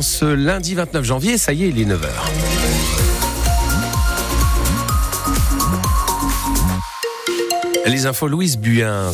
Ce lundi 29 janvier, ça y est, il est 9h. Les infos Louise Buyens.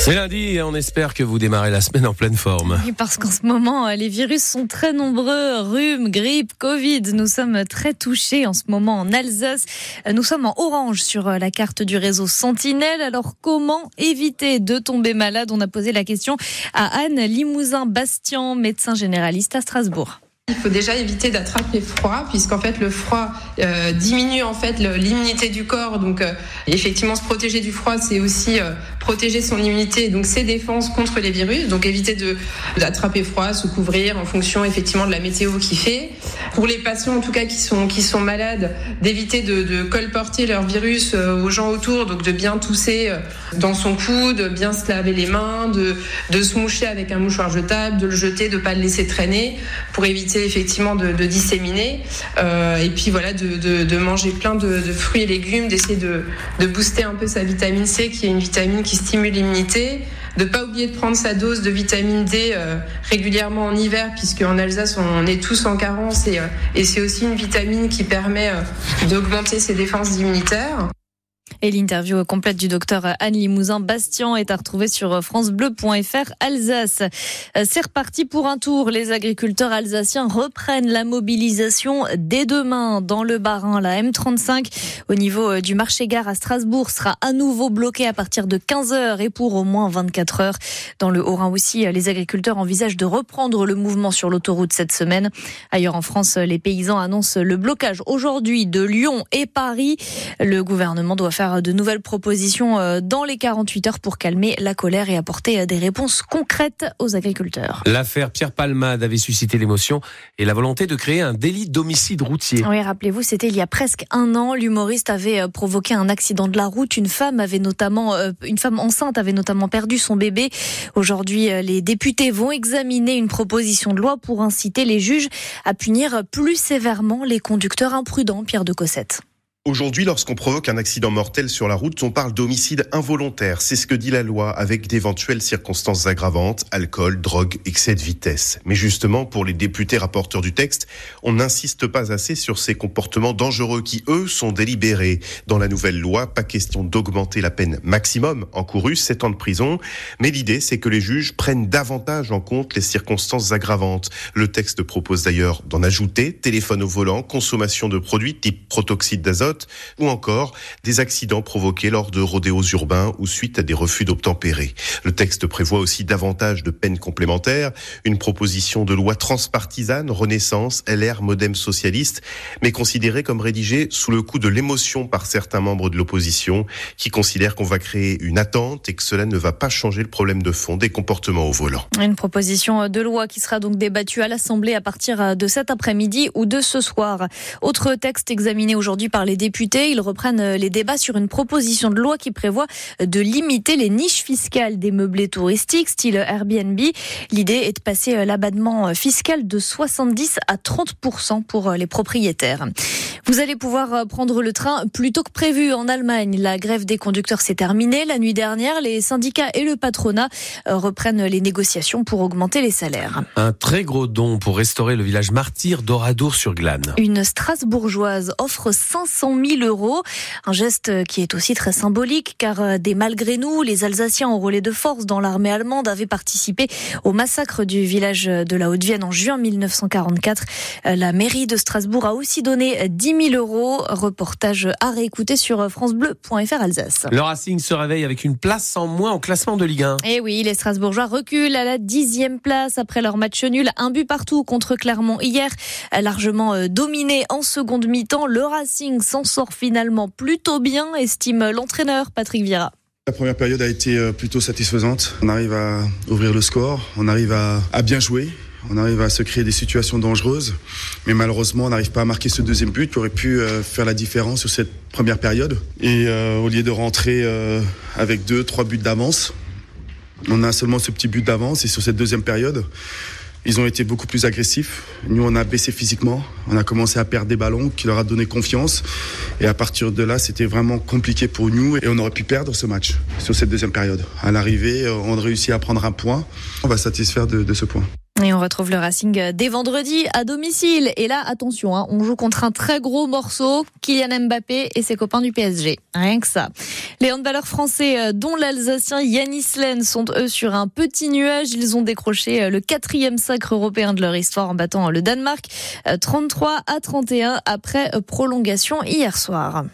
C'est lundi et on espère que vous démarrez la semaine en pleine forme. Oui, parce qu'en ce moment, les virus sont très nombreux. Rhume, grippe, Covid. Nous sommes très touchés en ce moment en Alsace. Nous sommes en orange sur la carte du réseau Sentinelle. Alors, comment éviter de tomber malade? On a posé la question à Anne Limousin-Bastian, médecin généraliste à Strasbourg. Il faut déjà éviter d'attraper froid, puisqu'en fait le froid euh, diminue en fait l'immunité du corps. Donc euh, effectivement, se protéger du froid, c'est aussi euh, protéger son immunité, donc ses défenses contre les virus. Donc éviter de d'attraper froid, se couvrir en fonction effectivement de la météo qui fait. Pour les patients en tout cas qui sont qui sont malades, d'éviter de, de, colporter leur virus aux gens autour, donc de bien tousser dans son coude, de bien se laver les mains, de de se moucher avec un mouchoir jetable, de le jeter, de pas le laisser traîner, pour éviter effectivement de, disséminer euh, et puis voilà de, manger plein de, fruits et légumes, d'essayer de, booster un peu sa vitamine C qui est une vitamine qui stimule l'immunité de pas oublier de prendre sa dose de vitamine D euh, régulièrement en hiver, puisque en Alsace on est tous en carence et, euh, et c'est aussi une vitamine qui permet d'augmenter ses défenses immunitaires. Et l'interview complète du docteur Anne Limousin Bastien est à retrouver sur francebleu.fr Alsace. C'est reparti pour un tour. Les agriculteurs alsaciens reprennent la mobilisation dès demain dans le Bas-Rhin. La M35 au niveau du marché gare à Strasbourg sera à nouveau bloquée à partir de 15 heures et pour au moins 24 heures. Dans le Haut-Rhin aussi, les agriculteurs envisagent de reprendre le mouvement sur l'autoroute cette semaine. Ailleurs en France, les paysans annoncent le blocage aujourd'hui de Lyon et Paris. Le gouvernement doit faire de nouvelles propositions euh, dans les 48 heures pour calmer la colère et apporter euh, des réponses concrètes aux agriculteurs. L'affaire Pierre Palmade avait suscité l'émotion et la volonté de créer un délit d'homicide routier. Oui, rappelez-vous, c'était il y a presque un an. L'humoriste avait euh, provoqué un accident de la route. Une femme avait notamment, une femme enceinte avait notamment perdu son bébé. Aujourd'hui, les députés vont examiner une proposition de loi pour inciter les juges à punir plus sévèrement les conducteurs imprudents. Pierre de Cossette. Aujourd'hui, lorsqu'on provoque un accident mortel sur la route, on parle d'homicide involontaire. C'est ce que dit la loi, avec d'éventuelles circonstances aggravantes, alcool, drogue, excès de vitesse. Mais justement, pour les députés rapporteurs du texte, on n'insiste pas assez sur ces comportements dangereux qui, eux, sont délibérés. Dans la nouvelle loi, pas question d'augmenter la peine maximum encourue, 7 ans de prison. Mais l'idée, c'est que les juges prennent davantage en compte les circonstances aggravantes. Le texte propose d'ailleurs d'en ajouter téléphone au volant, consommation de produits type protoxyde d'azote, ou encore des accidents provoqués lors de rodéos urbains ou suite à des refus d'obtempérer. Le texte prévoit aussi davantage de peines complémentaires, une proposition de loi transpartisane, Renaissance, LR, Modem socialiste, mais considérée comme rédigée sous le coup de l'émotion par certains membres de l'opposition qui considèrent qu'on va créer une attente et que cela ne va pas changer le problème de fond des comportements au volant. Une proposition de loi qui sera donc débattue à l'Assemblée à partir de cet après-midi ou de ce soir. Autre texte examiné aujourd'hui par les députés. Ils reprennent euh, les débats sur une proposition de loi qui prévoit de limiter les niches fiscales des meublés touristiques, style Airbnb. L'idée est de passer euh, l'abattement euh, fiscal de 70 à 30 pour les propriétaires. Vous allez pouvoir prendre le train plus tôt que prévu en Allemagne. La grève des conducteurs s'est terminée la nuit dernière. Les syndicats et le patronat reprennent les négociations pour augmenter les salaires. Un très gros don pour restaurer le village martyr d'Oradour-sur-Glane. Une Strasbourgeoise offre 500 000 euros. Un geste qui est aussi très symbolique car euh, des malgré nous, les Alsaciens en relais de force dans l'armée allemande avaient participé au massacre du village de la Haute-Vienne en juin 1944. Euh, la mairie de Strasbourg a aussi donné 10 000 euros. Reportage à réécouter sur francebleu.fr Alsace. Le Racing se réveille avec une place en moins au classement de Ligue 1. Et eh oui, les Strasbourgeois reculent à la dixième place après leur match nul. Un but partout contre Clermont hier, largement euh, dominé en seconde mi-temps. Le Racing s'en sort finalement plutôt bien, estime l'entraîneur Patrick Vieira. La première période a été euh, plutôt satisfaisante. On arrive à ouvrir le score, on arrive à, bien jouer. On arrive à se créer des situations dangereuses, mais malheureusement, on n'arrive pas à marquer ce deuxième but qui aurait pu euh, faire la différence sur cette première période. Et euh, au lieu de rentrer avec deux, trois buts d'avance, on a seulement ce petit but d'avance. Et sur cette deuxième période, ils ont été beaucoup plus agressifs. Nous, on a baissé physiquement. On a commencé à perdre des ballons qui leur a donné confiance. Et à partir de là, c'était vraiment compliqué pour nous. Et on aurait pu perdre ce match sur cette deuxième période. À l'arrivée, on réussit à prendre un point. On va satisfaire de, de ce point. Et on retrouve le Racing dès vendredi à domicile. Et là, attention, hein, on joue contre un très gros morceau, Kylian Mbappé et ses copains du PSG. Rien que ça. Les handballeurs français, euh, dont l'Alsacien Yanis Len, sont eux sur un petit nuage. Ils ont décroché euh, le quatrième sacre européen de leur histoire en battant le Danemark 33 à 31 après prolongation hier soir.